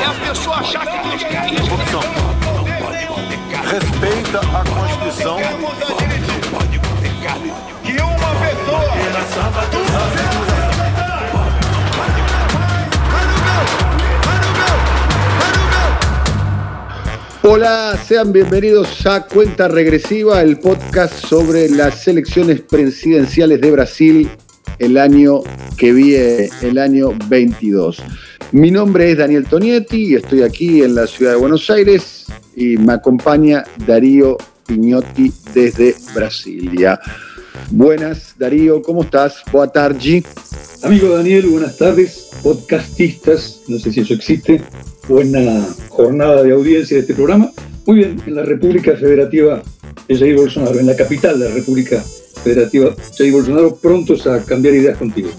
É a pessoa achar que isso. Corrupção. Respeita a Constituição. que uma pessoa Hola, sean bienvenidos a Cuenta Regresiva, el podcast sobre las elecciones presidenciales de Brasil el año que viene, el año 22. Mi nombre es Daniel Tonietti y estoy aquí en la ciudad de Buenos Aires y me acompaña Darío Piñotti desde Brasilia. Buenas, Darío, ¿cómo estás? Boa tarde. Amigo Daniel, buenas tardes, podcastistas, no sé si eso existe, buena jornada de audiencia de este programa. Muy bien, en la República Federativa de Jair Bolsonaro, en la capital de la República Federativa Jair Bolsonaro, prontos a cambiar ideas contigo.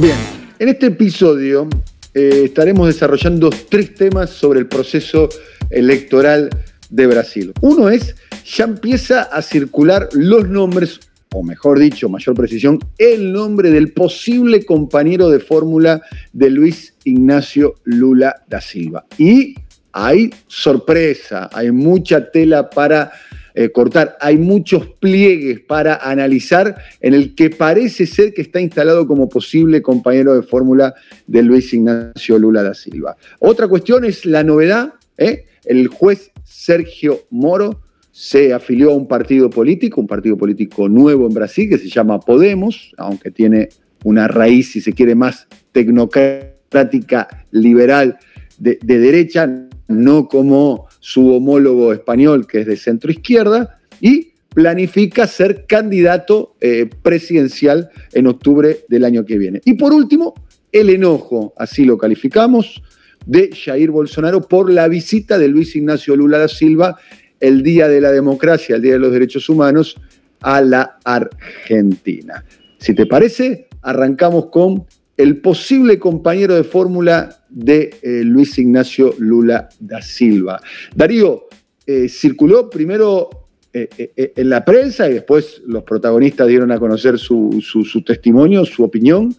Bien, en este episodio eh, estaremos desarrollando tres temas sobre el proceso electoral de Brasil. Uno es, ya empieza a circular los nombres, o mejor dicho, mayor precisión, el nombre del posible compañero de fórmula de Luis Ignacio Lula da Silva. Y hay sorpresa, hay mucha tela para eh, cortar. Hay muchos pliegues para analizar en el que parece ser que está instalado como posible compañero de fórmula de Luis Ignacio Lula da Silva. Otra cuestión es la novedad. ¿eh? El juez Sergio Moro se afilió a un partido político, un partido político nuevo en Brasil que se llama Podemos, aunque tiene una raíz, si se quiere, más tecnocrática, liberal, de, de derecha, no como su homólogo español, que es de centro izquierda, y planifica ser candidato eh, presidencial en octubre del año que viene. Y por último, el enojo, así lo calificamos, de Jair Bolsonaro por la visita de Luis Ignacio Lula da Silva el Día de la Democracia, el Día de los Derechos Humanos, a la Argentina. Si te parece, arrancamos con el posible compañero de fórmula de eh, Luis Ignacio Lula da Silva. Darío, eh, circuló primero eh, en la prensa y después los protagonistas dieron a conocer su, su- testimonio, su opinión,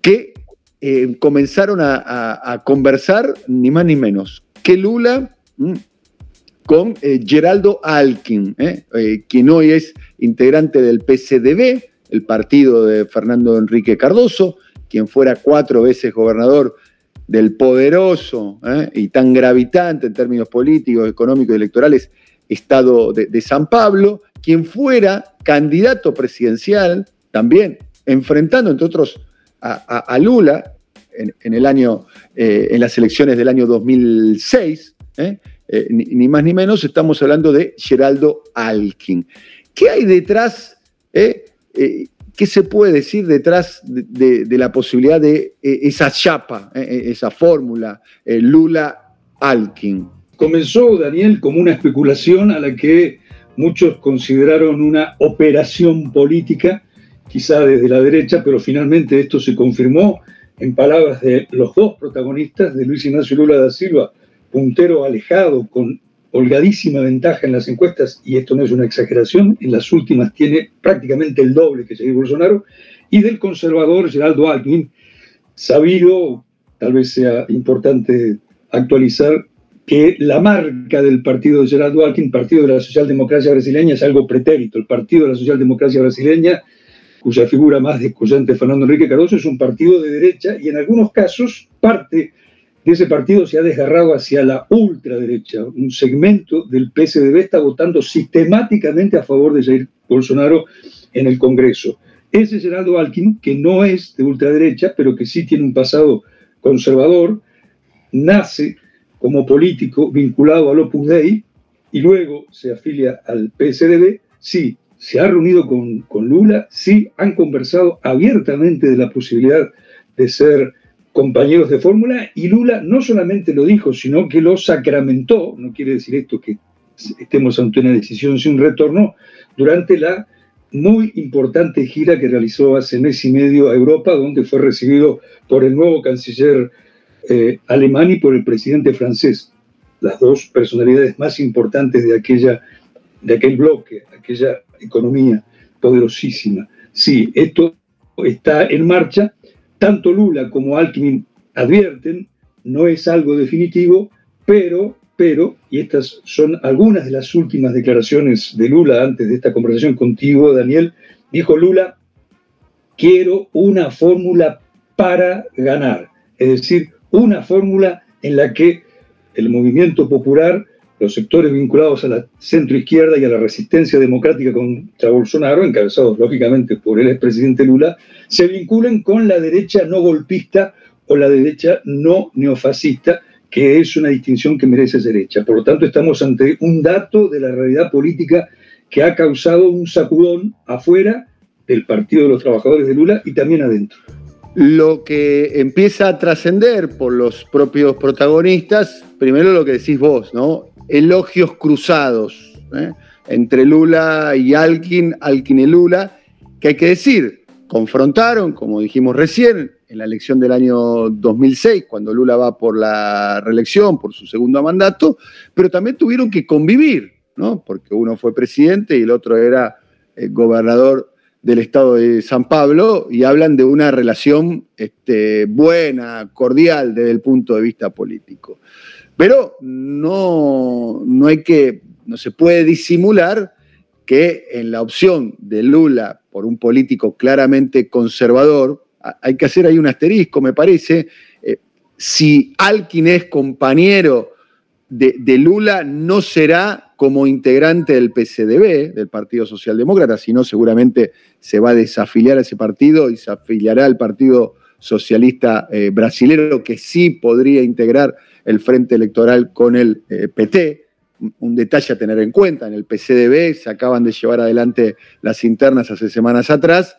que comenzaron a, conversar ni más ni menos que Lula mm, con Geraldo Alkin, quien hoy es integrante del PCDB, el partido de Fernando Enrique Cardoso, quien fuera cuatro veces gobernador del poderoso eh, y tan gravitante en términos políticos, económicos y electorales Estado de, San Pablo, quien fuera candidato presidencial también, enfrentando entre otros a, Lula en, el año, eh, en las elecciones del año 2006, eh, eh, ni, ni más ni menos, estamos hablando de Geraldo Alkin. ¿Qué hay detrás? ¿Qué se puede decir detrás de, la posibilidad de eh, esa chapa, eh, eh, esa fórmula, Lula-Alkin? Comenzó, Daniel, como una especulación a la que muchos consideraron una operación política, quizá desde la derecha, pero finalmente esto se confirmó en palabras de los dos protagonistas, de Luis Ignacio Lula da Silva, puntero alejado con holgadísima ventaja en las encuestas, y esto no es una exageración, en las últimas tiene prácticamente el doble que Jair Bolsonaro, y del conservador Geraldo Alckmin, sabido, tal vez sea importante actualizar, que la marca del partido de Geraldo Alckmin, Partido de la Socialdemocracia Brasileña, es algo pretérito. El Partido de la Socialdemocracia Brasileña, cuya figura más descollante Fernando Enrique Cardoso, es un partido de derecha y en algunos casos parte de ese partido se ha desgarrado hacia la ultraderecha. Un segmento del PSDB está votando sistemáticamente a favor de Jair Bolsonaro en el Congreso. Ese Geraldo Alckmin, que no es de ultraderecha, pero que sí tiene un pasado conservador, nace como político vinculado al Opus Dei y luego se afilia al PSDB, sí, se ha reunido con, con Lula, sí, han conversado abiertamente de la posibilidad de ser compañeros de fórmula y Lula no solamente lo dijo, sino que lo sacramentó, no quiere decir esto que estemos ante una decisión sin retorno, durante la muy importante gira que realizó hace mes y medio a Europa, donde fue recibido por el nuevo canciller eh, alemán y por el presidente francés, las dos personalidades más importantes de, aquella, de aquel bloque, aquella economía poderosísima. Sí, esto está en marcha tanto Lula como Alckmin advierten, no es algo definitivo, pero, pero, y estas son algunas de las últimas declaraciones de Lula antes de esta conversación contigo, Daniel, dijo Lula, quiero una fórmula para ganar, es decir, una fórmula en la que el movimiento popular, los sectores vinculados a la centroizquierda y a la resistencia democrática contra Bolsonaro, encabezados lógicamente por el expresidente Lula, se vinculen con la derecha no golpista o la derecha no neofascista, que es una distinción que merece ser hecha. Por lo tanto, estamos ante un dato de la realidad política que ha causado un sacudón afuera del Partido de los Trabajadores de Lula y también adentro. Lo que empieza a trascender por los propios protagonistas, primero lo que decís vos, ¿no? Elogios cruzados ¿eh? entre Lula y Alkin, Alkin y Lula, que hay que decir, confrontaron, como dijimos recién, en la elección del año 2006, cuando Lula va por la reelección, por su segundo mandato, pero también tuvieron que convivir, ¿no? porque uno fue presidente y el otro era eh, gobernador del estado de San Pablo, y hablan de una relación este, buena, cordial desde el punto de vista político. Pero no, no hay que, no se puede disimular que en la opción de Lula por un político claramente conservador, hay que hacer ahí un asterisco, me parece. Eh, si Alkin es compañero de, Lula, no será como integrante del PCDB, del Partido Socialdemócrata, sino seguramente se va a desafiliar a ese partido y se afiliará al Partido Socialista eh, Brasilero, que sí podría integrar el frente electoral con el eh, PT un detalle a tener en cuenta, en el PCDB se acaban de llevar adelante las internas hace semanas atrás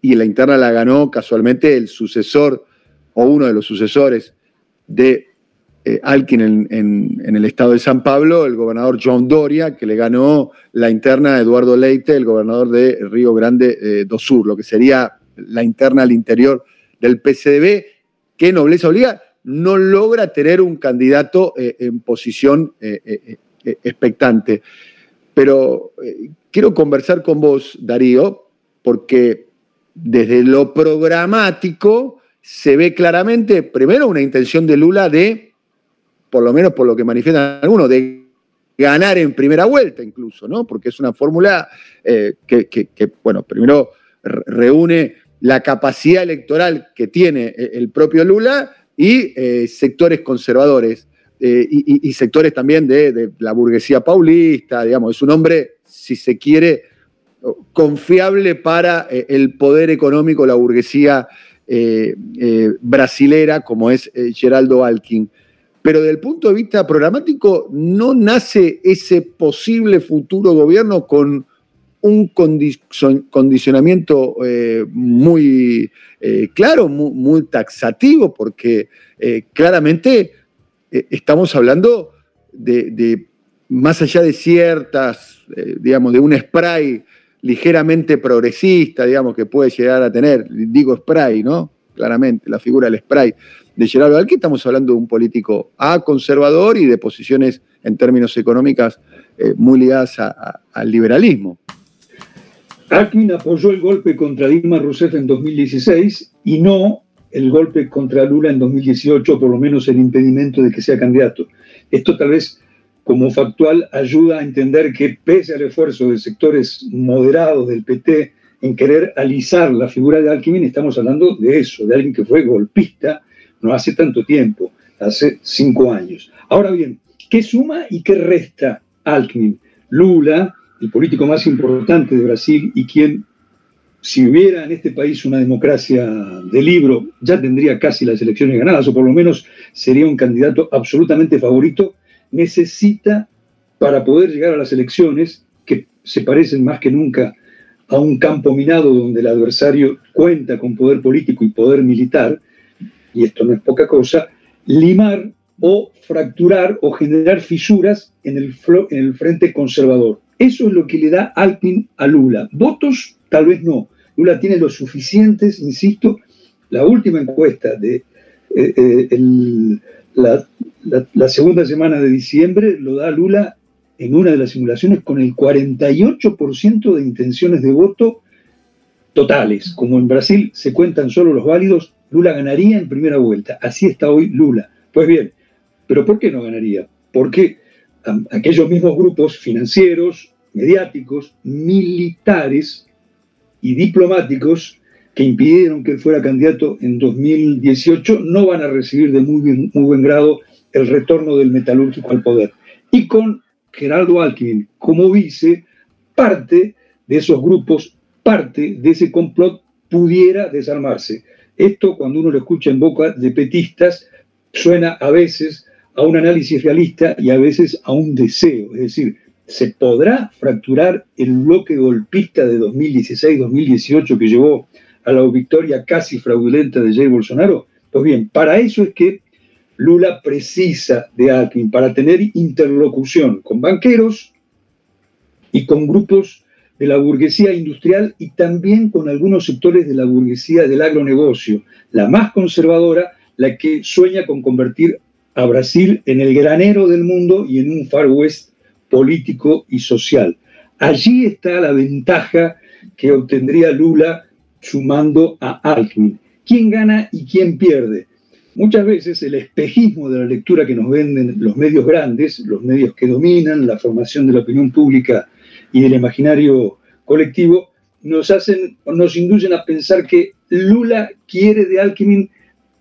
y la interna la ganó casualmente el sucesor o uno de los sucesores de eh, Alkin en, el estado de San Pablo, el gobernador John Doria, que le ganó la interna a Eduardo Leite, el gobernador de Río Grande eh, do Sur, lo que sería la interna al interior del PCDB, que nobleza obliga, no logra tener un candidato eh, en posición eh, expectante. Pero eh, quiero conversar con vos, Darío, porque desde lo programático se ve claramente, primero, una intención de Lula de, por lo menos por lo que manifiestan algunos, de ganar en primera vuelta incluso, ¿no? Porque es una fórmula eh, que, bueno, primero reúne la capacidad electoral que tiene el propio Lula y sectores conservadores. Eh, y, sectores también de, la burguesía paulista, digamos, es un hombre, si se quiere, confiable para eh, el poder económico, la burguesía eh, brasilera, como es Geraldo Alkin. Pero desde el punto de vista programático, no nace ese posible futuro gobierno con un condicionamiento muy claro, muy, taxativo, porque claramente eh, estamos hablando de, más allá de ciertas, eh, digamos, de un spray ligeramente progresista, digamos, que puede llegar a tener, digo spray, ¿no? Claramente, la figura del spray de Gerardo Alqui, estamos hablando de un político A, conservador y de posiciones en términos económicas eh, muy ligadas al liberalismo. Alkin apoyó el golpe contra Dilma Rousseff en 2016 y no el golpe contra Lula en 2018, por lo menos el impedimento de que sea candidato. Esto tal vez como factual ayuda a entender que pese al esfuerzo de sectores moderados del PT en querer alisar la figura de Alckmin, estamos hablando de eso, de alguien que fue golpista no hace tanto tiempo, hace cinco años. Ahora bien, ¿qué suma y qué resta Alckmin? Lula, el político más importante de Brasil y quien si hubiera en este país una democracia de libro, ya tendría casi las elecciones ganadas, o por lo menos sería un candidato absolutamente favorito, necesita para poder llegar a las elecciones, que se parecen más que nunca a un campo minado donde el adversario cuenta con poder político y poder militar, y esto no es poca cosa, limar o fracturar o generar fisuras en el, en el frente conservador. Eso es lo que le da Alpin a Lula. Votos, tal vez no. Lula tiene los suficientes, insisto, la última encuesta de eh, eh, la, segunda semana de diciembre lo da Lula en una de las simulaciones con el 48% de intenciones de voto totales. Como en Brasil se cuentan solo los válidos, Lula ganaría en primera vuelta. Así está hoy Lula. Pues bien, ¿pero por qué no ganaría? Porque aquellos mismos grupos financieros, mediáticos, militares y diplomáticos que impidieron que él fuera candidato en 2018 no van a recibir de muy, buen grado el retorno del metalúrgico al poder. Y con Geraldo Alckmin como vice, parte de esos grupos, parte de ese complot pudiera desarmarse. Esto, cuando uno lo escucha en boca de petistas, suena a veces a un análisis realista y a veces a un deseo. Es decir, ¿se podrá fracturar el bloque golpista de 2016-2018 que llevó a la victoria casi fraudulenta de Jair Bolsonaro? Pues bien, para eso es que Lula precisa de Alckmin, para tener interlocución con banqueros y con grupos de la burguesía industrial y también con algunos sectores de la burguesía del agronegocio, la más conservadora, la que sueña con convertir a Brasil en el granero del mundo y en un Far West político y social. Allí está la ventaja que obtendría Lula sumando a Alckmin. ¿Quién gana y quién pierde? Muchas veces el espejismo de la lectura que nos venden los medios grandes, los medios que dominan la formación de la opinión pública y del imaginario colectivo, nos hacen, nos inducen a pensar que Lula quiere de Alckmin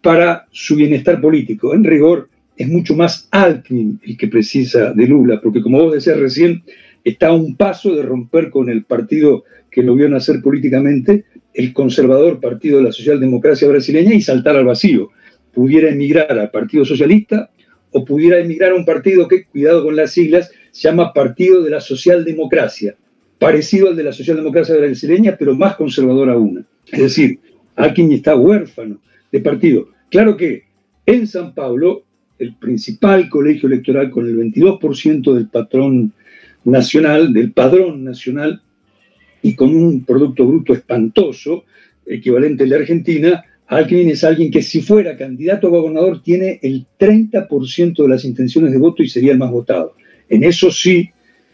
para su bienestar político. En rigor, es mucho más Alckmin el que precisa de Lula, porque como vos decías recién, está a un paso de romper con el partido que lo vio nacer políticamente, el conservador Partido de la Socialdemocracia Brasileña, y saltar al vacío. Pudiera emigrar al Partido Socialista o pudiera emigrar a un partido que, cuidado con las siglas, se llama Partido de la Socialdemocracia, parecido al de la Socialdemocracia Brasileña, pero más conservador aún. Es decir, Alckmin está huérfano de partido. Claro que en San Pablo, el principal colegio electoral con el 22% del patrón nacional, del padrón nacional, y con un Producto Bruto espantoso, equivalente al de Argentina, Alckmin es alguien que si fuera candidato a gobernador tiene el 30% de las intenciones de voto y sería el más votado. En eso sí,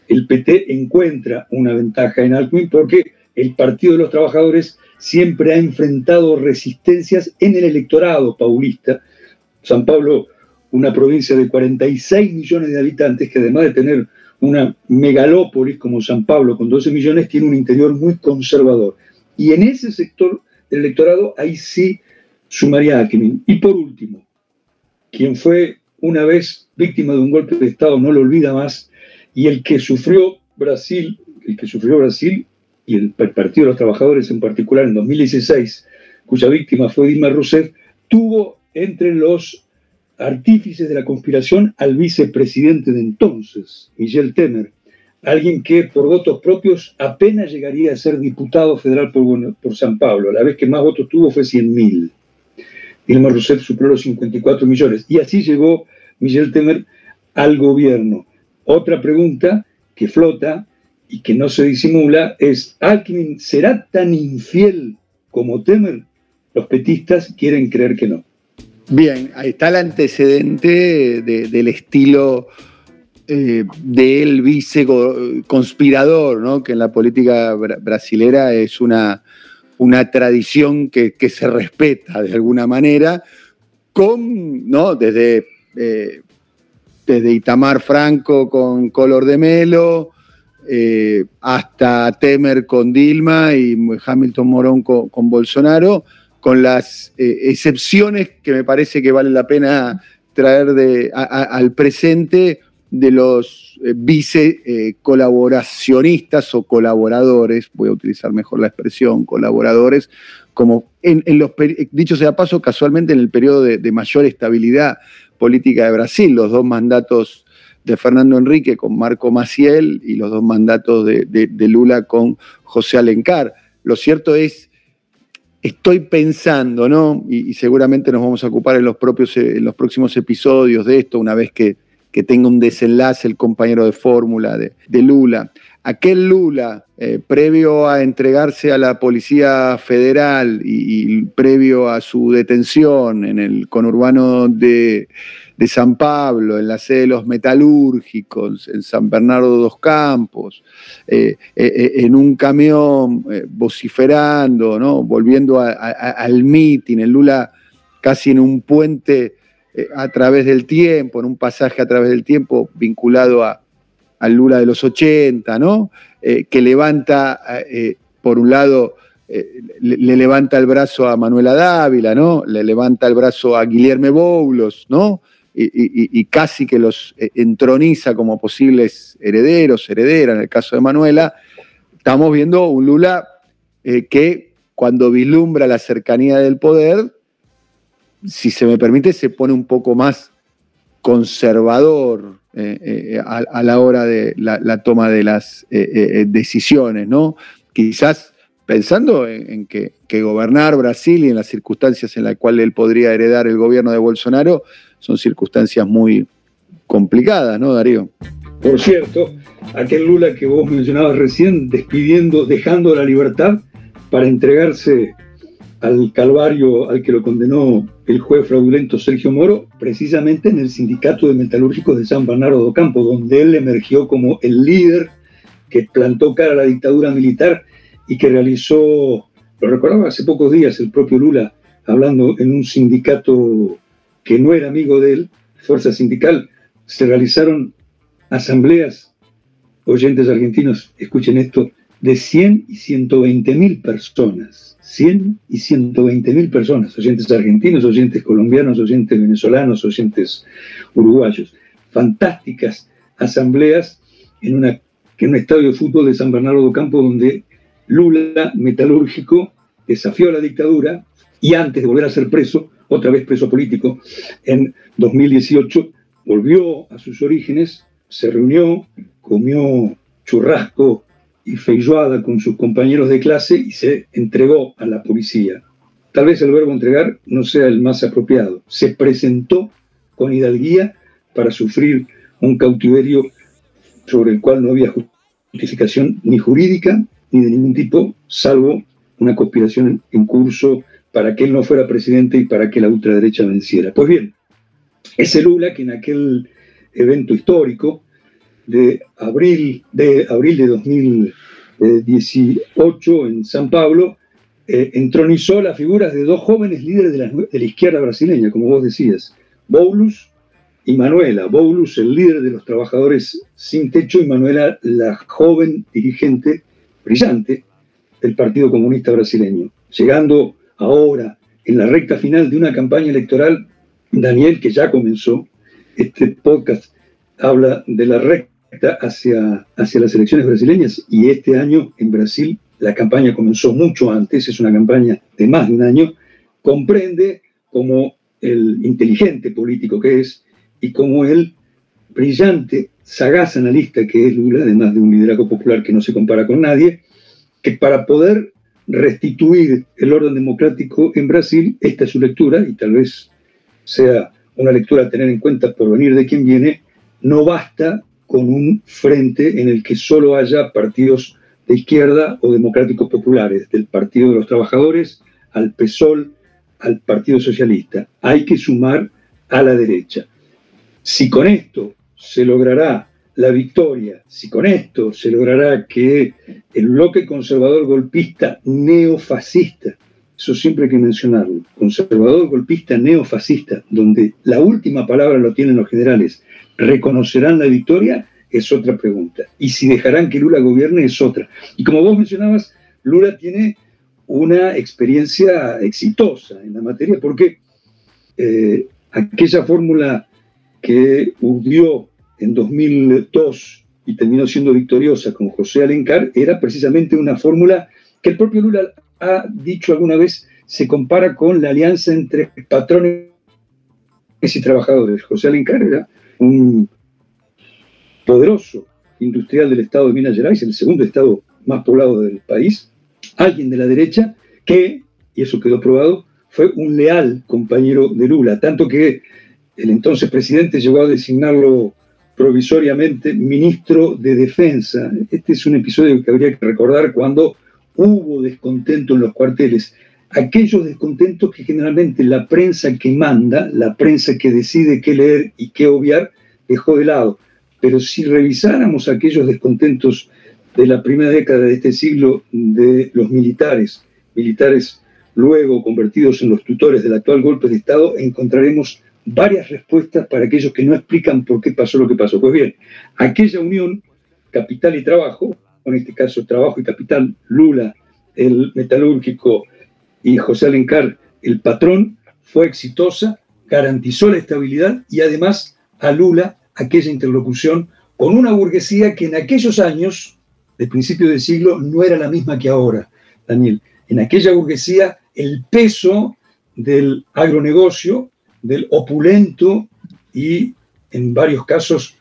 el PT encuentra una ventaja en Alckmin porque el Partido de los Trabajadores siempre ha enfrentado resistencias en el electorado paulista. San Pablo, una provincia de 46 millones de habitantes que además de tener una megalópolis como San Pablo con 12 millones, tiene un interior muy conservador. Y en ese sector del electorado, ahí sí sumaría a Y por último, quien fue una vez víctima de un golpe de Estado no lo olvida más, y el que sufrió Brasil, el que sufrió Brasil y el Partido de los Trabajadores en particular en 2016, cuya víctima fue Dilma Rousseff, tuvo entre los artífices de la conspiración al vicepresidente de entonces, Michel Temer, alguien que por votos propios apenas llegaría a ser diputado federal por, San Pablo. La vez que más votos tuvo fue 100.000. Dilma Rousseff superó los 54 millones. Y así llegó Michel Temer al gobierno. Otra pregunta que flota y que no se disimula es, ¿Alckmin será tan infiel como Temer? Los petistas quieren creer que no. Bien, ahí está el antecedente del estilo eh, del vice conspirador, ¿no? que en la política brasilera es una, una tradición que, se respeta de alguna manera, con, ¿no? desde, eh, desde Itamar Franco con Color de Melo, eh, hasta Temer con Dilma y Hamilton Morón con Bolsonaro con las eh, excepciones que me parece que vale la pena traer al presente de los eh, vice eh, colaboracionistas o colaboradores, voy a utilizar mejor la expresión, colaboradores, como en, los, dicho sea paso, casualmente en el periodo de, mayor estabilidad política de Brasil, los dos mandatos de Fernando Enrique con Marco Maciel y los dos mandatos de Lula con José Alencar. Lo cierto es estoy pensando, ¿no? Y, seguramente nos vamos a ocupar en los, propios, en los próximos episodios de esto, una vez que, tenga un desenlace el compañero de fórmula de, Lula. Aquel Lula, eh, previo a entregarse a la Policía Federal y previo a su detención en el conurbano de, de San Pablo, en la sede de los metalúrgicos, en San Bernardo dos Campos, eh, eh, eh, en un camión vociferando, ¿no? volviendo al mitin, el Lula casi en un puente a través del tiempo, en un pasaje a través del tiempo vinculado a, al Lula de los 80, ¿no? que levanta, por un lado, le, levanta el brazo a Manuela Dávila, ¿no? Le levanta el brazo a Guillermo Boulos, ¿no? Y, casi que los eh, entroniza como posibles herederos, herederas, en el caso de Manuela, estamos viendo un Lula eh, que cuando vislumbra la cercanía del poder, si se me permite, se pone un poco más conservador eh, a, la hora de la, toma de las decisiones, ¿no? Quizás pensando en, que, gobernar Brasil y en las circunstancias en las cuales él podría heredar el gobierno de Bolsonaro son circunstancias muy complicadas, ¿no, Darío? Por cierto, aquel Lula que vos mencionabas recién, despidiendo, dejando la libertad para entregarse al calvario al que lo condenó el juez fraudulento Sergio Moro, precisamente en el sindicato de metalúrgicos de San Bernardo do Campo, donde él emergió como el líder que plantó cara a la dictadura militar y que realizó, lo recordaba hace pocos días el propio Lula, hablando en un sindicato que no era amigo de él, fuerza sindical, se realizaron asambleas, oyentes argentinos, escuchen esto, de 100 y 120 mil personas. 100 y 120 mil personas, oyentes argentinos, oyentes colombianos, oyentes venezolanos, oyentes uruguayos. Fantásticas asambleas en, un estadio de fútbol de San Bernardo do Campo donde Lula, metalúrgico, desafió a la dictadura y antes de volver a ser preso, otra vez preso político, en 2018 volvió a sus orígenes, se reunió, comió churrasco y feijoada con sus compañeros de clase y se entregó a la policía. Tal vez el verbo entregar no sea el más apropiado. Se presentó con hidalguía para sufrir un cautiverio sobre el cual no había justificación ni jurídica ni de ningún tipo, salvo una conspiración en curso para que él no fuera presidente y para que la ultraderecha venciera. Pues bien, ese Lula que en aquel evento histórico de abril de, abril de 2018 en San Pablo, eh, entronizó las figuras de dos jóvenes líderes de la, de la, izquierda brasileña, como vos decías, Boulos y Manuela. Boulos, el líder de los trabajadores sin techo, y Manuela, la joven dirigente brillante del Partido Comunista Brasileño, llegando ahora, en la recta final de una campaña electoral, Daniel, que ya comenzó, este podcast habla de la recta hacia, hacia las elecciones brasileñas y este año en Brasil la campaña comenzó mucho antes, es una campaña de más de un año, comprende como el inteligente político que es y como el brillante, sagaz analista que es Lula, además de un liderazgo popular que no se compara con nadie, que para poder restituir el orden democrático en Brasil, esta es su lectura, y tal vez sea una lectura a tener en cuenta por venir de quien viene, no basta con un frente en el que solo haya partidos de izquierda o democráticos populares, del Partido de los Trabajadores al PSOL, al Partido Socialista. Hay que sumar a la derecha. Si con esto se logrará la victoria, si con esto se logrará que el bloque conservador golpista neofascista, eso siempre hay que mencionarlo, conservador golpista neofascista, donde la última palabra lo tienen los generales, reconocerán la victoria, es otra pregunta. Y si dejarán que Lula gobierne, es otra. Y como vos mencionabas, Lula tiene una experiencia exitosa en la materia, porque eh, aquella fórmula que urdió en 2002 y terminó siendo victoriosa con José Alencar, era precisamente una fórmula que el propio Lula ha dicho alguna vez se compara con la alianza entre patrones y trabajadores. José Alencar era un poderoso industrial del estado de Minas Gerais, el segundo estado más poblado del país, alguien de la derecha que y eso quedó probado, fue un leal compañero de Lula, tanto que el entonces presidente llegó a designarlo provisoriamente ministro de Defensa. Este es un episodio que habría que recordar cuando hubo descontento en los cuarteles. Aquellos descontentos que generalmente la prensa que manda, la prensa que decide qué leer y qué obviar, dejó de lado. Pero si revisáramos aquellos descontentos de la primera década de este siglo de los militares, militares luego convertidos en los tutores del actual golpe de Estado, encontraremos varias respuestas para aquellos que no explican por qué pasó lo que pasó. Pues bien, aquella unión capital y trabajo, en este caso trabajo y capital, Lula, el metalúrgico, y José Alencar, el patrón, fue exitosa, garantizó la estabilidad y además a Lula aquella interlocución con una burguesía que en aquellos años, de principio del siglo, no era la misma que ahora, Daniel. En aquella burguesía el peso del agronegocio del opulento y en varios casos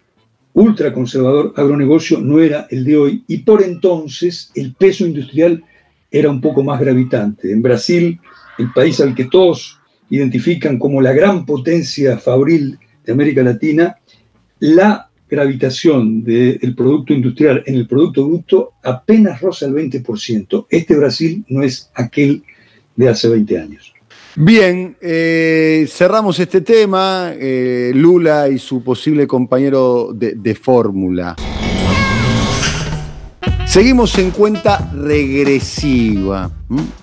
ultraconservador agronegocio no era el de hoy y por entonces el peso industrial era un poco más gravitante. En Brasil, el país al que todos identifican como la gran potencia fabril de América Latina, la gravitación del producto industrial en el producto bruto apenas roza el 20%. Este Brasil no es aquel de hace 20 años. Bien, eh, cerramos este tema, eh, Lula y su posible compañero de, fórmula. Seguimos en cuenta regresiva.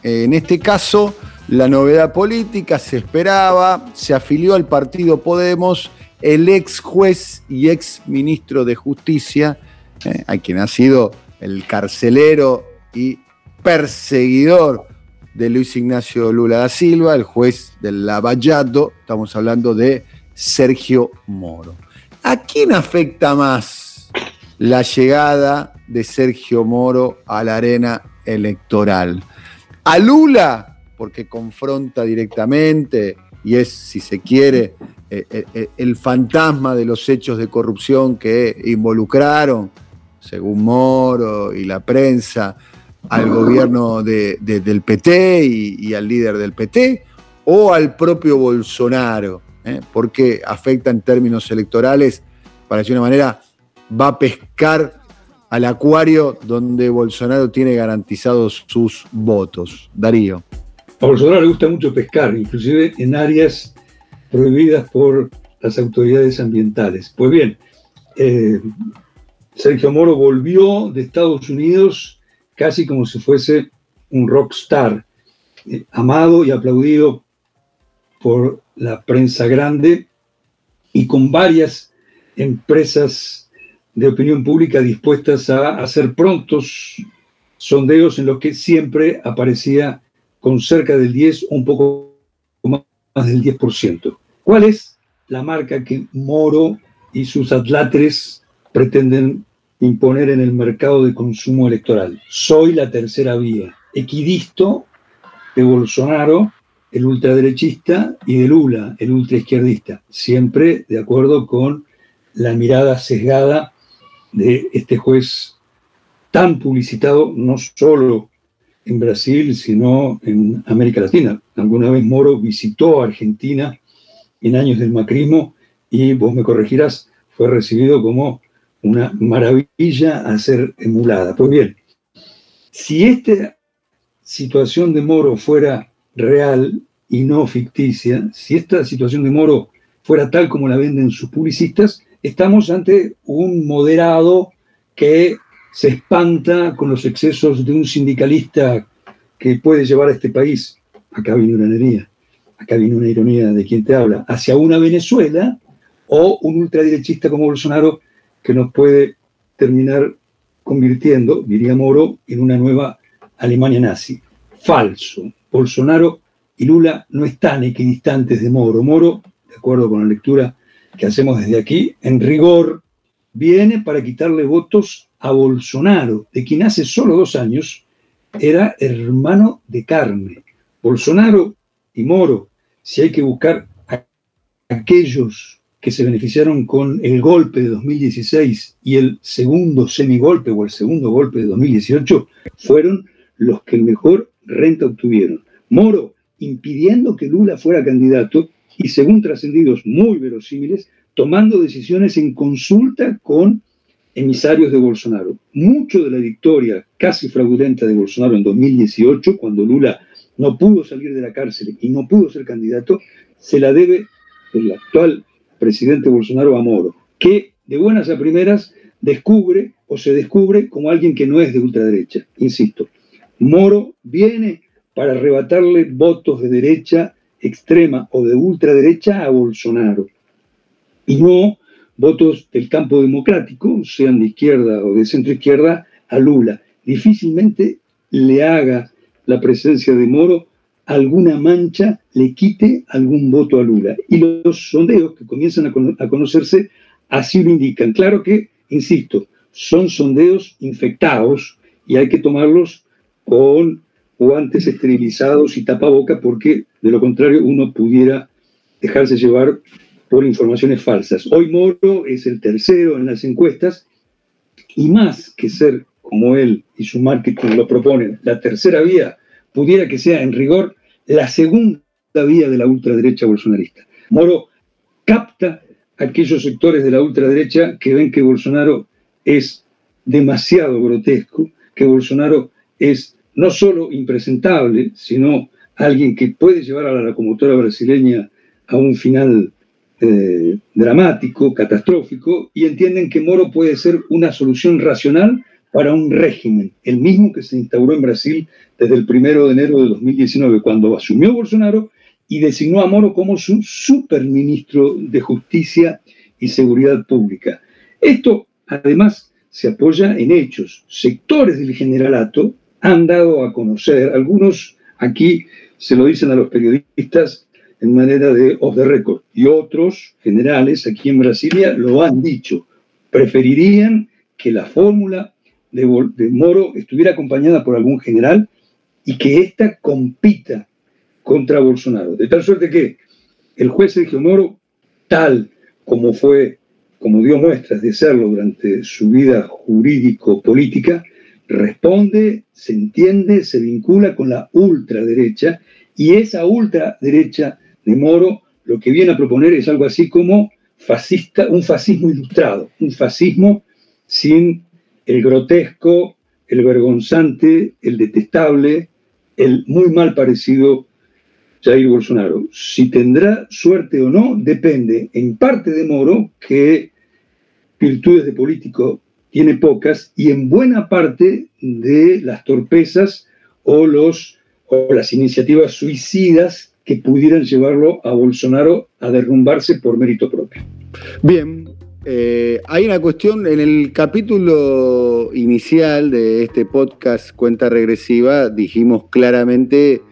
En este caso, la novedad política se esperaba, se afilió al partido Podemos el ex juez y ex ministro de Justicia, eh, a quien ha sido el carcelero y perseguidor de Luis Ignacio Lula da Silva, el juez del Lavallato, estamos hablando de Sergio Moro. ¿A quién afecta más la llegada de Sergio Moro a la arena electoral? ¿A Lula? Porque confronta directamente y es, si se quiere, eh, eh, eh, el fantasma de los hechos de corrupción que involucraron, según Moro y la prensa, al gobierno del PT y, al líder del PT o al propio Bolsonaro, ¿eh? porque afecta en términos electorales, para decir una manera, va a pescar al acuario donde Bolsonaro tiene garantizados sus votos. Darío. A Bolsonaro le gusta mucho pescar, inclusive en áreas prohibidas por las autoridades ambientales. Pues bien, eh, Sergio Moro volvió de Estados Unidos casi como si fuese un rockstar, eh, amado y aplaudido por la prensa grande y con varias empresas de opinión pública dispuestas a hacer prontos sondeos en los que siempre aparecía con cerca del 10 o un poco más del 10%. ¿Cuál es la marca que Moro y sus atlatres pretenden imponer en el mercado de consumo electoral. Soy la tercera vía, equidisto de Bolsonaro, el ultraderechista, y de Lula, el ultraizquierdista, siempre de acuerdo con la mirada sesgada de este juez tan publicitado, no solo en Brasil, sino en América Latina. Alguna vez Moro visitó Argentina en años del macrismo y vos me corregirás, fue recibido como una maravilla a ser emulada. Pues bien, si esta situación de Moro fuera real y no ficticia, si esta situación de Moro fuera tal como la venden sus publicistas, estamos ante un moderado que se espanta con los excesos de un sindicalista que puede llevar a este país, acá viene una ironía, acá viene una ironía de quien te habla, hacia una Venezuela o un ultraderechista como Bolsonaro que nos puede terminar convirtiendo, diría Moro, en una nueva Alemania nazi. Falso. Bolsonaro y Lula no están equidistantes de Moro. Moro, de acuerdo con la lectura que hacemos desde aquí, en rigor viene para quitarle votos a Bolsonaro, de quien hace solo dos años era hermano de carne. Bolsonaro y Moro, si hay que buscar a aquellos que se beneficiaron con el golpe de 2016 y el segundo semigolpe o el segundo golpe de 2018 fueron los que mejor renta obtuvieron. Moro impidiendo que Lula fuera candidato y según trascendidos muy verosímiles, tomando decisiones en consulta con emisarios de Bolsonaro. Mucho de la victoria casi fraudulenta de Bolsonaro en 2018, cuando Lula no pudo salir de la cárcel y no pudo ser candidato, se la debe el actual presidente Bolsonaro a Moro, que de buenas a primeras descubre o se descubre como alguien que no es de ultraderecha. Insisto, Moro viene para arrebatarle votos de derecha extrema o de ultraderecha a Bolsonaro y no votos del campo democrático, sean de izquierda o de centro izquierda, a Lula. Difícilmente le haga la presencia de Moro alguna mancha, le quite algún voto a Lula. Y los sondeos que comienzan a, conocerse así lo indican. Claro que, insisto, son sondeos infectados y hay que tomarlos con guantes esterilizados y tapaboca porque de lo contrario uno pudiera dejarse llevar por informaciones falsas. Hoy Moro es el tercero en las encuestas y más que ser como él y su marketing lo proponen, la tercera vía, pudiera que sea en rigor la segunda vía de la ultraderecha bolsonarista. Moro capta aquellos sectores de la ultraderecha que ven que Bolsonaro es demasiado grotesco, que Bolsonaro es no solo impresentable, sino alguien que puede llevar a la locomotora brasileña a un final eh, dramático, catastrófico, y entienden que Moro puede ser una solución racional para un régimen, el mismo que se instauró en Brasil desde el primero de enero de 2019, cuando asumió Bolsonaro y designó a Moro como su superministro de Justicia y Seguridad Pública. Esto, además, se apoya en hechos. Sectores del generalato han dado a conocer, algunos aquí se lo dicen a los periodistas en manera de off the record, y otros generales aquí en Brasilia lo han dicho. Preferirían que la fórmula de, Moro estuviera acompañada por algún general y que ésta compita contra Bolsonaro. De tal suerte que el juez Sergio Moro, tal como fue, como dio muestras de serlo durante su vida jurídico-política, responde, se entiende, se vincula con la ultraderecha y esa ultraderecha de Moro lo que viene a proponer es algo así como fascista, un fascismo ilustrado, un fascismo sin el grotesco, el vergonzante, el detestable, el muy mal parecido Jair Bolsonaro. Si tendrá suerte o no, depende en parte de Moro, que virtudes de político tiene pocas, y en buena parte de las torpezas o, los, o las iniciativas suicidas que pudieran llevarlo a Bolsonaro a derrumbarse por mérito propio. Bien, eh, hay una cuestión en el capítulo inicial de este podcast Cuenta Regresiva, dijimos claramente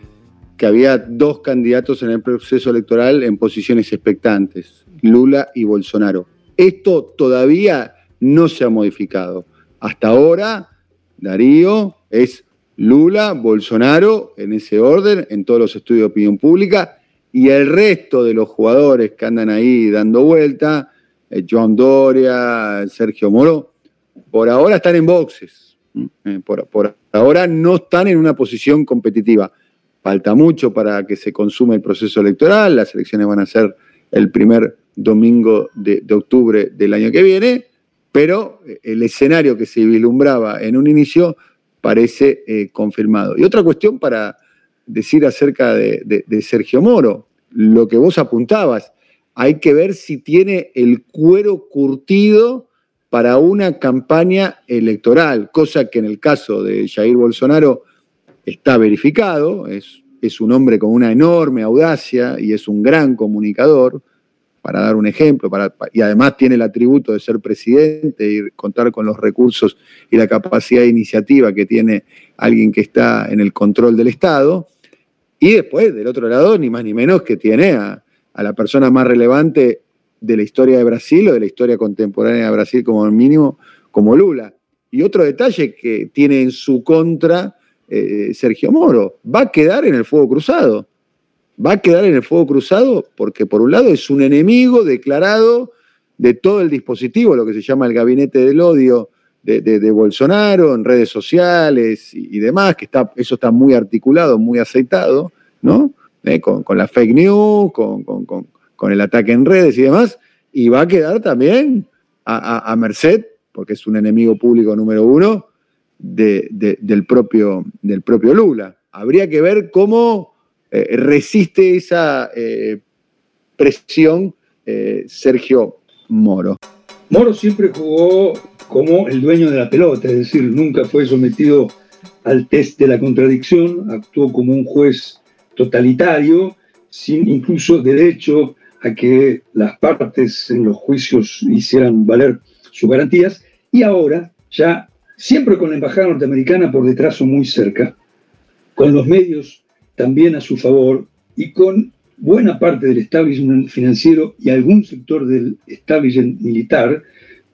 que había dos candidatos en el proceso electoral en posiciones expectantes, Lula y Bolsonaro. Esto todavía no se ha modificado. Hasta ahora, Darío es Lula, Bolsonaro, en ese orden, en todos los estudios de opinión pública, y el resto de los jugadores que andan ahí dando vuelta, eh, Joan Doria, Sergio Moro, por ahora están en boxes. Eh, por, ahora no están en una posición competitiva. Falta mucho para que se consuma el proceso electoral. Las elecciones van a ser el primer domingo de, octubre del año que viene, pero eh, el escenario que se vislumbraba en un inicio parece confirmado. Y otra cuestión para decir acerca de Sergio Moro, lo que vos apuntabas, hay que ver si tiene el cuero curtido para una campaña electoral, cosa que en el caso de Jair Bolsonaro está verificado, es, es un hombre con una enorme audacia y es un gran comunicador, para dar un ejemplo, y además tiene el atributo de ser presidente y contar con los recursos y la capacidad de iniciativa que tiene alguien que está en el control del Estado. Y después, del otro lado, ni más ni menos que tiene a, a la persona más relevante de la historia de Brasil o de la historia contemporánea de Brasil como mínimo, como Lula. Y otro detalle que tiene en su contra eh, Sergio Moro, va a quedar en el fuego cruzado. Va a quedar en el fuego cruzado porque por un lado es un enemigo declarado de todo el dispositivo, lo que se llama el gabinete del odio de, Bolsonaro en redes sociales y, y, demás, que está, eso está muy articulado, muy aceitado ¿no? Eh, con, la fake news, con, el ataque en redes y demás, y va a quedar también a, merced, porque es un enemigo público número uno, del, propio, del propio Lula. Habría que ver cómo eh, resiste esa eh, presión Sergio Moro. Moro siempre jugó como el dueño de la pelota, es decir, nunca fue sometido al test de la contradicción, actuó como un juez totalitario, sin incluso derecho a que las partes en los juicios hicieran valer sus garantías, y ahora, ya siempre con la embajada norteamericana por detrás o muy cerca, con los medios también a su favor y con buena parte del establishment financiero y algún sector del establishment militar,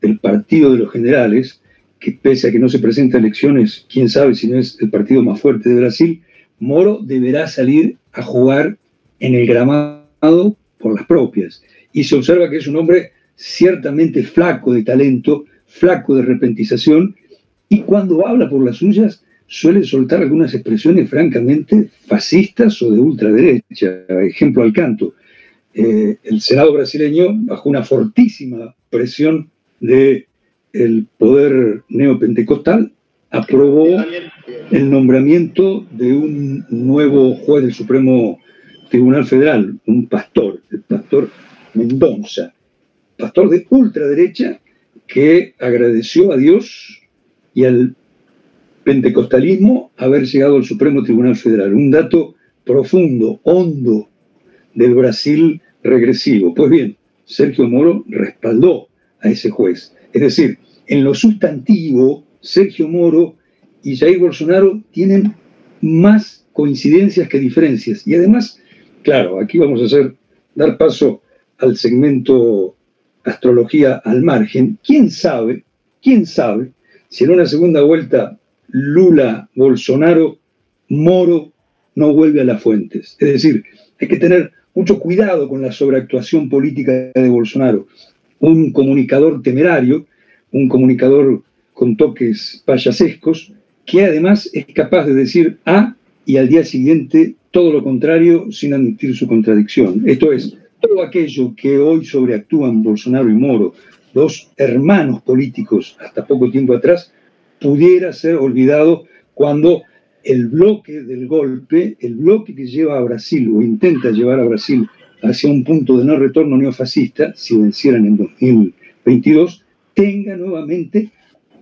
del Partido de los Generales, que pese a que no se presenta elecciones, quién sabe si no es el partido más fuerte de Brasil, Moro deberá salir a jugar en el gramado por las propias. Y se observa que es un hombre ciertamente flaco de talento, flaco de repentización, y cuando habla por las suyas suele soltar algunas expresiones francamente fascistas o de ultraderecha. Ejemplo al canto. Eh, el Senado brasileño, bajo una fortísima presión del el poder neopentecostal, aprobó el nombramiento de un nuevo juez del Supremo Tribunal Federal, un pastor, el pastor Mendonza, pastor de ultraderecha que agradeció a Dios y al pentecostalismo haber llegado al Supremo Tribunal Federal. Un dato profundo, hondo del Brasil regresivo. Pues bien, Sergio Moro respaldó a ese juez. Es decir, en lo sustantivo, Sergio Moro y Jair Bolsonaro tienen más coincidencias que diferencias. Y además, claro, aquí vamos a hacer, dar paso al segmento astrología al margen. ¿Quién sabe, quién sabe si en una segunda vuelta Lula, Bolsonaro, Moro no vuelve a las fuentes? Es decir, hay que tener mucho cuidado con la sobreactuación política de Bolsonaro. Un comunicador temerario, un comunicador con toques payasescos, que además es capaz de decir A y al día siguiente todo lo contrario sin admitir su contradicción. Esto es, todo aquello que hoy sobreactúan Bolsonaro y Moro, dos hermanos políticos hasta poco tiempo atrás, pudiera ser olvidado cuando el bloque del golpe, el bloque que lleva a Brasil o intenta llevar a Brasil hacia un punto de no retorno neofascista, si vencieran en 2022, tenga nuevamente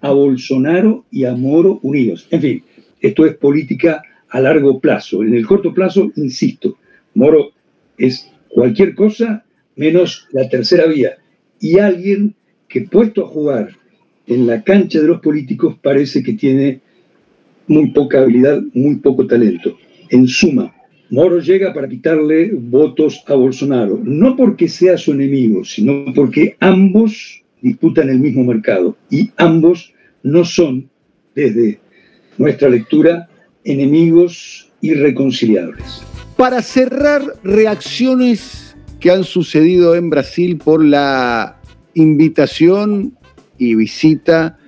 a Bolsonaro y a Moro unidos. En fin, esto es política a largo plazo. En el corto plazo, insisto, Moro es cualquier cosa menos la tercera vía. Y alguien que puesto a jugar en la cancha de los políticos parece que tiene muy poca habilidad, muy poco talento. En suma, Moro llega para quitarle votos a Bolsonaro, no porque sea su enemigo, sino porque ambos disputan el mismo mercado y ambos no son, desde nuestra lectura, enemigos irreconciliables. Para cerrar, reacciones que han sucedido en Brasil por la invitación y visita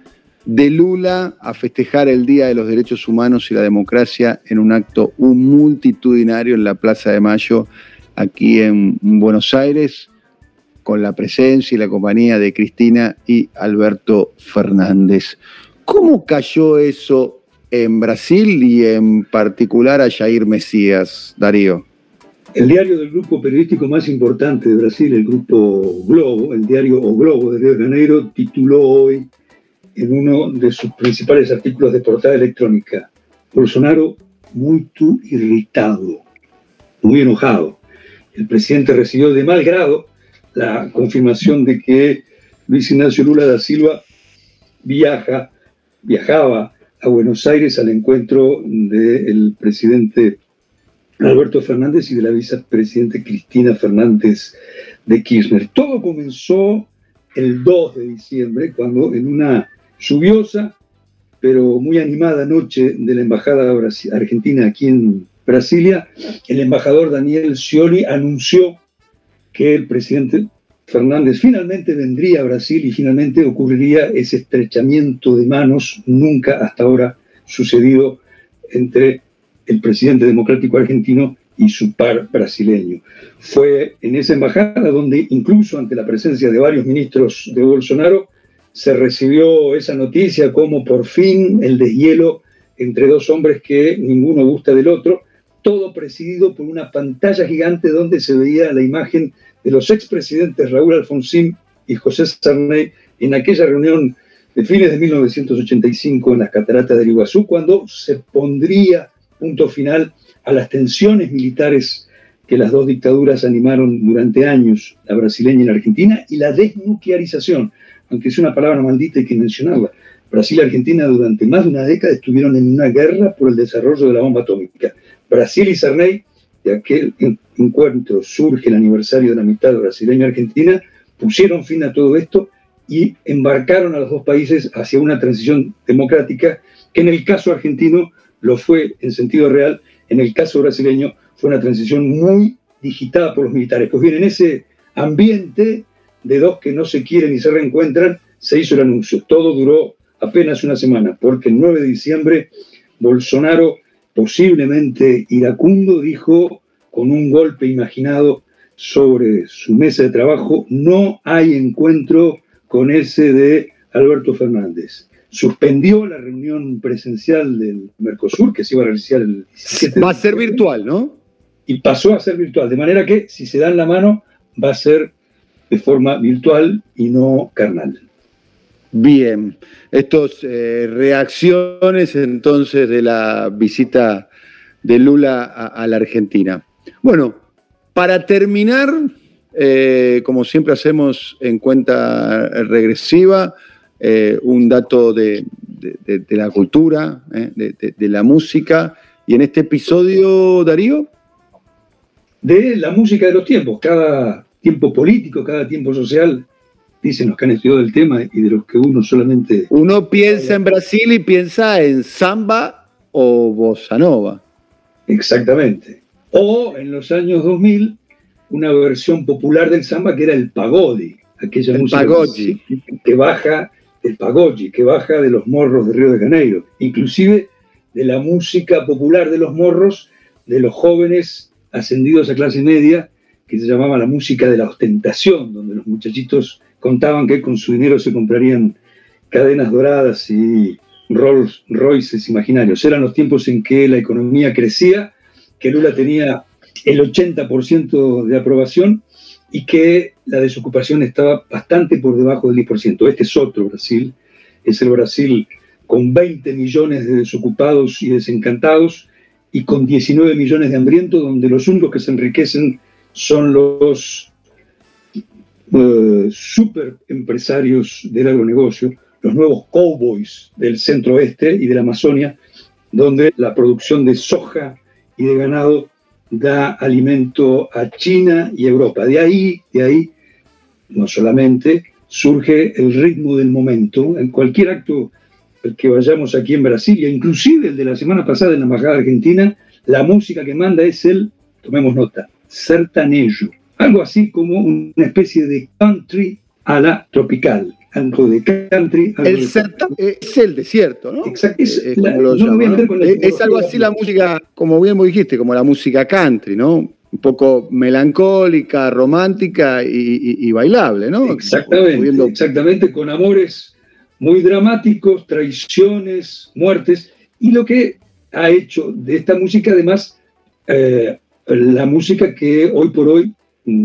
de Lula a festejar el Día de los Derechos Humanos y la Democracia en un acto multitudinario en la Plaza de Mayo, aquí en Buenos Aires con la presencia y la compañía de Cristina y Alberto Fernández. ¿Cómo cayó eso en Brasil y en particular a Jair Mesías, Darío? El diario del grupo periodístico más importante de Brasil, el grupo Globo, el diario O Globo de Río de Janeiro, tituló hoy en uno de sus principales artículos de portada electrónica, Bolsonaro muy irritado, muy enojado. El presidente recibió de mal grado la confirmación de que Luis Ignacio Lula da Silva viaja, viajaba a Buenos Aires al encuentro del presidente Alberto Fernández y de la vicepresidenta Cristina Fernández de Kirchner. Todo comenzó el 2 de diciembre, cuando en una lluviosa pero muy animada noche de la Embajada Argentina aquí en Brasilia, el embajador Daniel Scioli anunció que el presidente Fernández finalmente vendría a Brasil y finalmente ocurriría ese estrechamiento de manos nunca hasta ahora sucedido entre el presidente democrático argentino y su par brasileño. Fue en esa embajada donde incluso ante la presencia de varios ministros de Bolsonaro se recibió esa noticia como por fin el deshielo entre dos hombres que ninguno gusta del otro, todo presidido por una pantalla gigante donde se veía la imagen de los expresidentes Raúl Alfonsín y José Sarney en aquella reunión de fines de 1985 en las cataratas del Iguazú, cuando se pondría punto final a las tensiones militares que las dos dictaduras animaron durante años, la brasileña y la argentina, y la desnuclearización, aunque es una palabra maldita hay que mencionarla. Brasil y Argentina durante más de una década estuvieron en una guerra por el desarrollo de la bomba atómica. Brasil y Sarney, de aquel encuentro surge el aniversario de la mitad brasileña-argentina, pusieron fin a todo esto y embarcaron a los dos países hacia una transición democrática que en el caso argentino lo fue en sentido real, en el caso brasileño fue una transición muy digitada por los militares. Pues bien, en ese ambiente de dos que no se quieren y se reencuentran, se hizo el anuncio. Todo duró apenas una semana, porque el 9 de diciembre Bolsonaro, posiblemente iracundo, dijo con un golpe imaginado sobre su mesa de trabajo, no hay encuentro con ese de Alberto Fernández. Suspendió la reunión presencial del Mercosur, que se iba a realizar el 17 Va a ser virtual, ¿no? Y pasó a ser virtual, de manera que si se dan la mano va a ser de forma virtual y no carnal. Bien, estas eh, reacciones entonces de la visita de Lula a, la Argentina. Bueno, para terminar, eh, como siempre hacemos en cuenta regresiva, eh, un dato de, la cultura, de, la música, y en este episodio, Darío. De la música de los tiempos, cada tiempo político, cada tiempo social dicen los que han estudiado el tema y de los que uno solamente... Uno piensa en Brasil y piensa en samba o bossa nova. Exactamente. O en los años 2000, una versión popular del samba que era el pagodi, aquella música que baja, el pagodi, que baja de los morros de Río de Janeiro, inclusive de la música popular de los morros, de los jóvenes ascendidos a clase media, que se llamaba la música de la ostentación, donde los muchachitos contaban que con su dinero se comprarían cadenas doradas y Rolls Royces imaginarios. Eran los tiempos en que la economía crecía, que Lula tenía el 80% de aprobación y que la desocupación estaba bastante por debajo del 10%. Este es otro Brasil, es el Brasil con 20 millones de desocupados y desencantados y con 19 millones de hambrientos, donde los únicos que se enriquecen son los uh, super empresarios del agronegocio, los nuevos cowboys del centro oeste y de la Amazonia, donde la producción de soja y de ganado da alimento a China y Europa. De ahí, de ahí, no solamente surge el ritmo del momento, en cualquier acto que vayamos aquí en Brasilia, inclusive el de la semana pasada en la Embajada Argentina, la música que manda es el, tomemos nota, sertanejo algo así como una especie de country a la tropical. Algo de country. el es el desierto, ¿no? Exacto. Es, es, algo así la música, como bien vos dijiste, como la música country, ¿no? Un poco melancólica, romántica y, bailable, ¿no? Exactamente, exactamente, con amores muy dramáticos, traiciones, muertes, y lo que ha hecho de esta música, además, eh, la música que hoy por hoy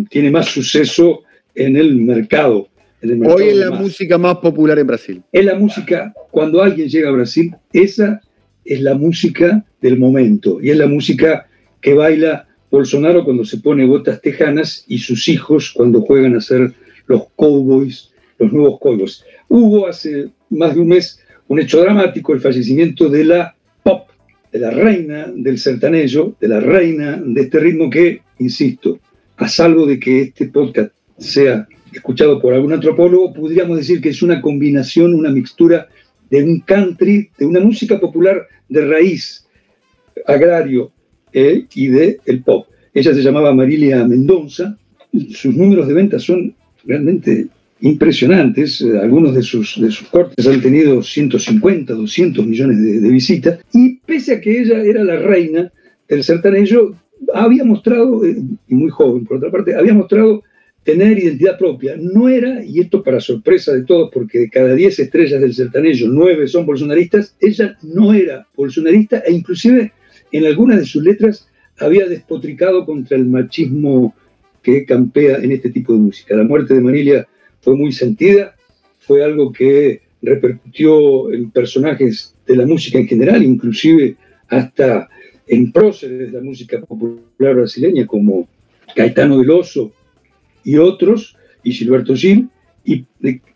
tiene más suceso en el mercado. Hoy es la música más popular en Brasil. Es la música, cuando alguien llega a Brasil, esa es la música del momento y es la música que baila Bolsonaro cuando se pone botas tejanas y sus hijos cuando juegan a ser los cowboys, los nuevos cowboys. Hubo hace más de un mes un hecho dramático, el fallecimiento de la pop, de la reina del sertanejo, de la reina de este ritmo que, insisto, a salvo de que este podcast sea escuchado por algún antropólogo, podríamos decir que es una combinación, una mixtura de un country, de una música popular de raíz agrario eh, y de el pop. Ella se llamaba Marilia Mendoza, sus números de ventas son realmente impresionantes, algunos de sus, de sus cortes han tenido 150, 200 millones de, de visitas, y pese a que ella era la reina del sertanejo, había mostrado, eh, muy joven por otra parte, había mostrado tener identidad propia. No era, y esto para sorpresa de todos, porque de cada 10 estrellas del sertanejo, 9 son bolsonaristas, ella no era bolsonarista e inclusive en algunas de sus letras había despotricado contra el machismo que campea en este tipo de música. La muerte de Manilia fue muy sentida, fue algo que repercutió en personajes de la música en general, inclusive hasta en próceres de la música popular brasileña como Caetano Veloso y otros, y Gilberto Gil, y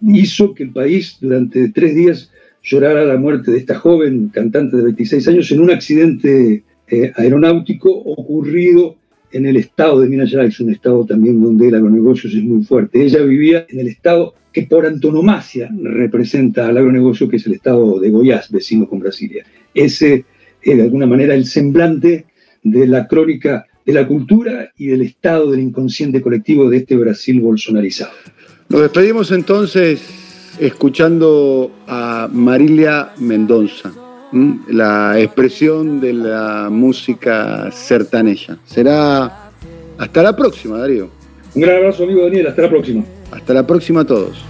hizo que el país durante tres días llorara la muerte de esta joven cantante de 26 años en un accidente eh, aeronáutico ocurrido en el estado de Minas Gerais, un estado también donde el agronegocio es muy fuerte. Ella vivía en el estado que por antonomasia representa al agronegocio, que es el estado de Goiás, vecino con Brasilia. Ese es de alguna manera el semblante de la crónica de la cultura y del estado del inconsciente colectivo de este Brasil bolsonarizado. Nos despedimos entonces escuchando a Marilia Mendoza, la expresión de la música sertaneja. Será hasta la próxima, Darío. Un gran abrazo, amigo Daniel. Hasta la próxima. Hasta la próxima a todos.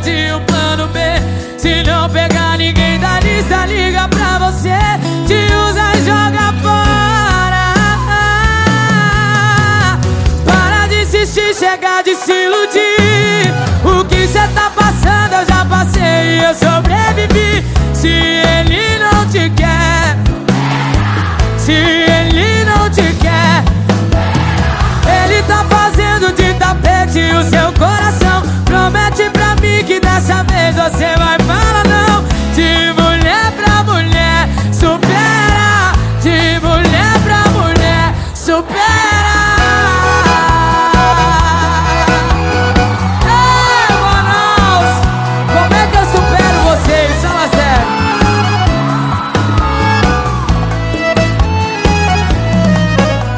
De um plano B. Se não pegar ninguém da lista, liga pra você. Te usa e joga fora. Para de insistir, chega de se iludir. O que cê tá passando, eu já passei e eu sobrevivi. Se ele não te quer, se ele vez você vai falar não. De mulher pra mulher, supera. De mulher pra mulher, supera. Ei, Manaus, como é que eu supero vocês? Fala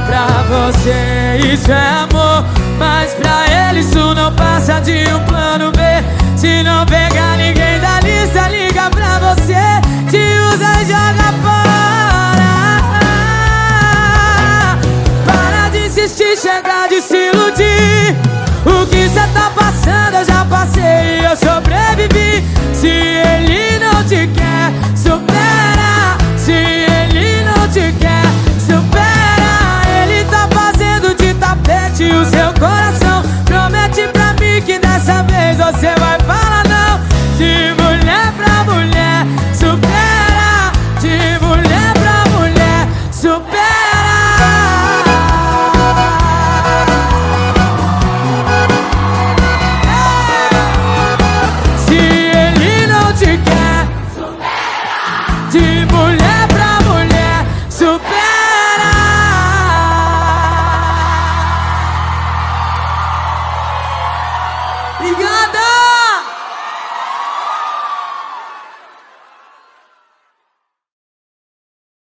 Pra você isso é amor Mas pra ele isso não passa de um plano B Se não pegar ninguém da lista, liga pra você Te usa e joga fora. Para de insistir, chega de se iludir. O que cê tá passando eu já passei e eu sobrevivi. Se ele não te quer, supera. Se ele não te quer, supera. Ele tá fazendo de tapete o seu coração. Promete pra mim que dessa vez você vai